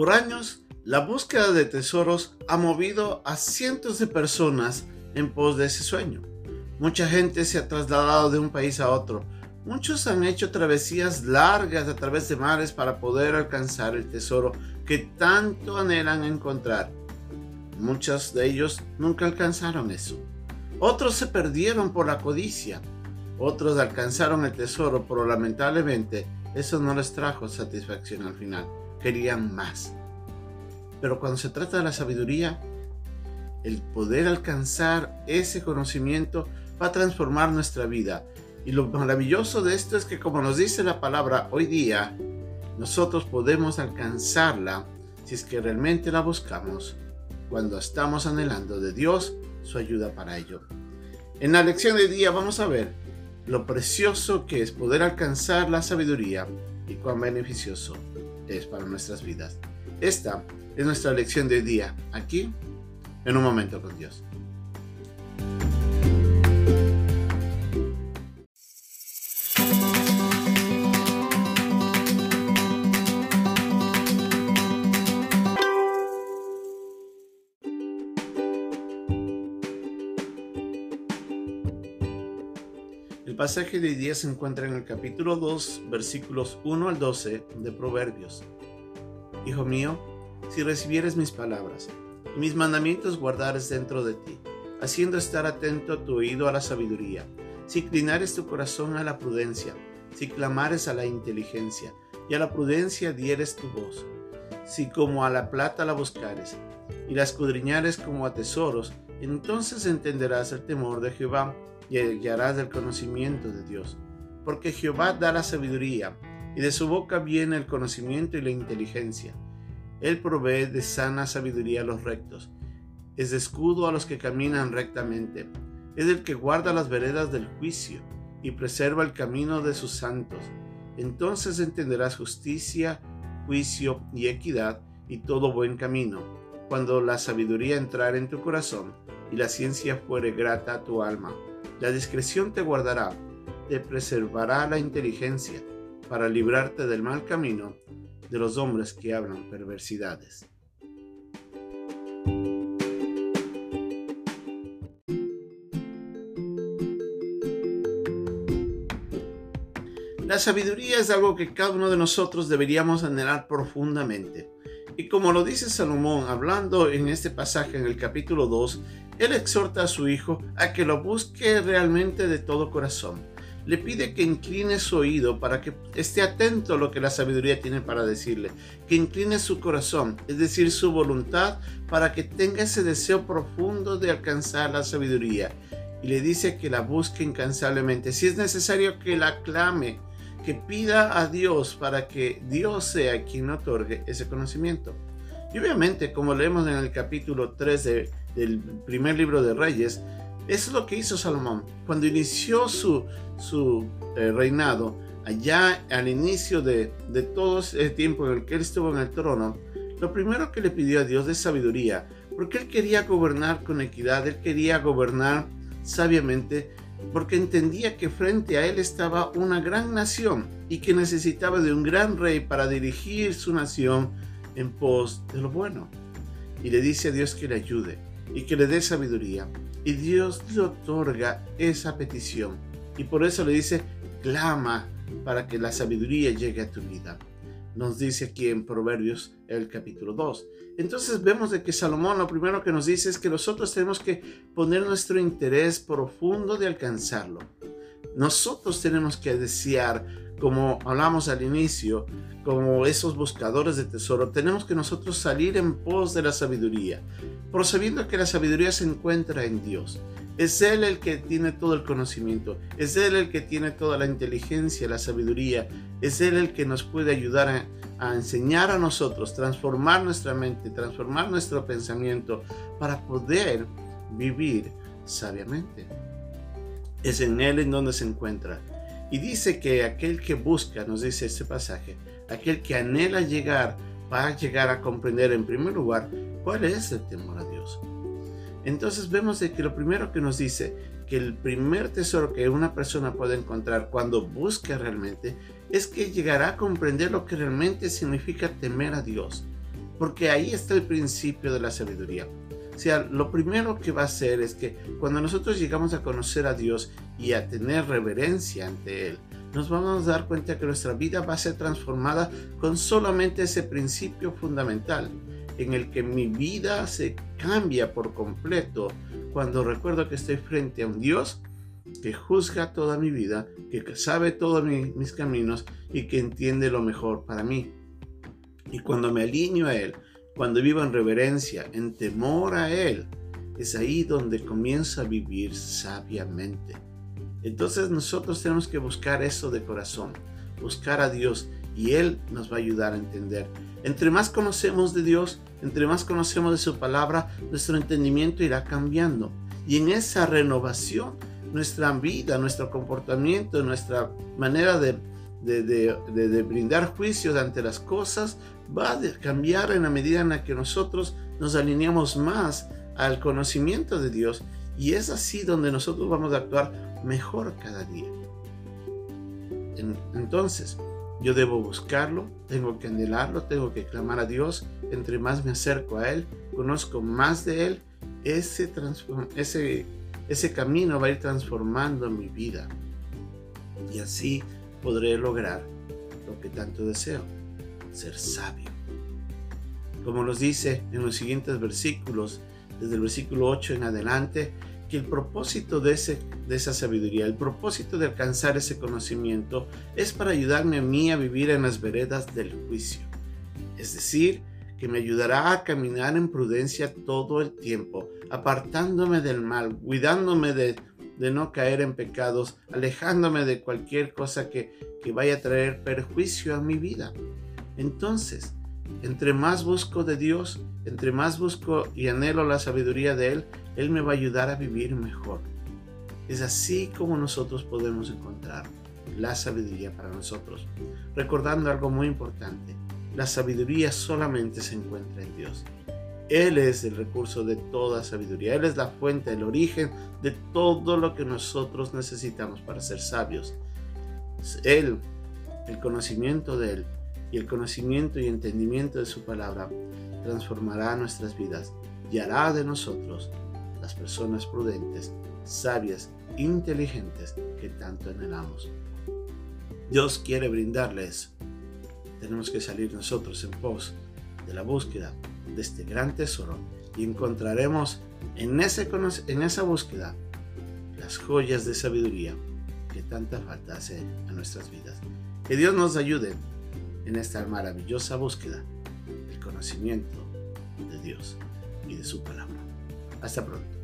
Por años, la búsqueda de tesoros ha movido a cientos de personas en pos de ese sueño. Mucha gente se ha trasladado de un país a otro. Muchos han hecho travesías largas a través de mares para poder alcanzar el tesoro que tanto anhelan encontrar. Muchos de ellos nunca alcanzaron eso. Otros se perdieron por la codicia. Otros alcanzaron el tesoro, pero lamentablemente eso no les trajo satisfacción al final. Querían más. Pero cuando se trata de la sabiduría, el poder alcanzar ese conocimiento va a transformar nuestra vida. Y lo maravilloso de esto es que como nos dice la palabra hoy día, nosotros podemos alcanzarla si es que realmente la buscamos cuando estamos anhelando de Dios su ayuda para ello. En la lección de día vamos a ver lo precioso que es poder alcanzar la sabiduría y cuán beneficioso es para nuestras vidas. Esta es nuestra lección de día aquí en un momento con Dios. Pasaje de hoy se encuentra en el capítulo 2, versículos 1 al 12 de Proverbios. Hijo mío, si recibieres mis palabras y mis mandamientos guardares dentro de ti, haciendo estar atento tu oído a la sabiduría, si inclinares tu corazón a la prudencia, si clamares a la inteligencia, y a la prudencia dieres tu voz, si como a la plata la buscares, y la escudriñares como a tesoros, entonces entenderás el temor de Jehová, y hallarás el conocimiento de Dios. Porque Jehová da la sabiduría, y de su boca viene el conocimiento y la inteligencia. Él provee de sana sabiduría a los rectos, es de escudo a los que caminan rectamente, es el que guarda las veredas del juicio y preserva el camino de sus santos. Entonces entenderás justicia, juicio y equidad y todo buen camino, cuando la sabiduría entrar en tu corazón y la ciencia fuere grata a tu alma. La discreción te guardará, te preservará la inteligencia, para librarte del mal camino de los hombres que hablan perversidades. La sabiduría es algo que cada uno de nosotros deberíamos anhelar profundamente. Y como lo dice Salomón hablando en este pasaje en el capítulo 2, él exhorta a su hijo a que lo busque realmente de todo corazón. Le pide que incline su oído para que esté atento a lo que la sabiduría tiene para decirle, que incline su corazón, es decir, su voluntad, para que tenga ese deseo profundo de alcanzar la sabiduría. Y le dice que la busque incansablemente. Si es necesario que la clame, que pida a Dios para que Dios sea quien otorgue ese conocimiento. Y obviamente, como leemos en el capítulo 3 del primer libro de Reyes, es lo que hizo Salomón. Cuando inició su, su eh, reinado, allá al inicio de, de todo ese tiempo en el que él estuvo en el trono, lo primero que le pidió a Dios es sabiduría, porque él quería gobernar con equidad, él quería gobernar sabiamente porque entendía que frente a él estaba una gran nación y que necesitaba de un gran rey para dirigir su nación en pos de lo bueno. Y le dice a Dios que le ayude y que le dé sabiduría. Y Dios le otorga esa petición. Y por eso le dice, clama para que la sabiduría llegue a tu vida. Nos dice aquí en Proverbios el capítulo 2. Entonces vemos de que Salomón lo primero que nos dice es que nosotros tenemos que poner nuestro interés profundo de alcanzarlo. Nosotros tenemos que desear, como hablamos al inicio, como esos buscadores de tesoro, tenemos que nosotros salir en pos de la sabiduría, sabiendo que la sabiduría se encuentra en Dios. Es Él el que tiene todo el conocimiento, es Él el que tiene toda la inteligencia, la sabiduría, es Él el que nos puede ayudar a, a enseñar a nosotros, transformar nuestra mente, transformar nuestro pensamiento para poder vivir sabiamente. Es en Él en donde se encuentra. Y dice que aquel que busca, nos dice este pasaje, aquel que anhela llegar, va a llegar a comprender en primer lugar cuál es el temor a Dios. Entonces vemos de que lo primero que nos dice que el primer tesoro que una persona puede encontrar cuando busca realmente es que llegará a comprender lo que realmente significa temer a Dios. porque ahí está el principio de la sabiduría. Lo primero que va a hacer es que cuando nosotros llegamos a conocer a Dios y a tener reverencia ante Él, nos vamos a dar cuenta que nuestra vida va a ser transformada con solamente ese principio fundamental, en el que mi vida se cambia por completo cuando recuerdo que estoy frente a un Dios que juzga toda mi vida, que sabe todos mis caminos y que entiende lo mejor para mí. Y cuando me alineo a Él, cuando vivo en reverencia, en temor a Él, es ahí donde comienzo a vivir sabiamente. Entonces nosotros tenemos que buscar eso de corazón, buscar a Dios y Él nos va a ayudar a entender. Entre más conocemos de Dios, entre más conocemos de su palabra, nuestro entendimiento irá cambiando. Y en esa renovación, nuestra vida, nuestro comportamiento, nuestra manera de, de, brindar juicios ante las cosas va a cambiar en la medida en la que nosotros nos alineamos más al conocimiento de Dios. Y es así donde nosotros vamos a actuar mejor cada día. Entonces, yo debo buscarlo, tengo que anhelarlo, tengo que clamar a Dios. Entre más me acerco a Él, conozco más de Él, ese, ese, ese camino va a ir transformando mi vida. Y así podré lograr lo que tanto deseo, ser sabio. Como nos dice en los siguientes versículos, desde el versículo 8 en adelante, que el propósito de, ese, de esa sabiduría, el propósito de alcanzar ese conocimiento es para ayudarme a mí a vivir en las veredas del juicio. Es decir, que me ayudará a caminar en prudencia todo el tiempo, apartándome del mal, cuidándome de, de no caer en pecados, alejándome de cualquier cosa que, que vaya a traer perjuicio a mi vida. Entonces, entre más busco de Dios, entre más busco y anhelo la sabiduría de Él, Él me va a ayudar a vivir mejor. Es así como nosotros podemos encontrar la sabiduría para nosotros. Recordando algo muy importante, la sabiduría solamente se encuentra en Dios. Él es el recurso de toda sabiduría. Él es la fuente, el origen de todo lo que nosotros necesitamos para ser sabios. Él, el conocimiento de Él, y el conocimiento y entendimiento de su palabra transformará nuestras vidas y hará de nosotros las personas prudentes, sabias, inteligentes que tanto anhelamos. Dios quiere brindarles. Tenemos que salir nosotros en pos de la búsqueda de este gran tesoro y encontraremos en, ese, en esa búsqueda las joyas de sabiduría que tanta falta hace a nuestras vidas. Que Dios nos ayude en esta maravillosa búsqueda del conocimiento de Dios y de su palabra. Hasta pronto.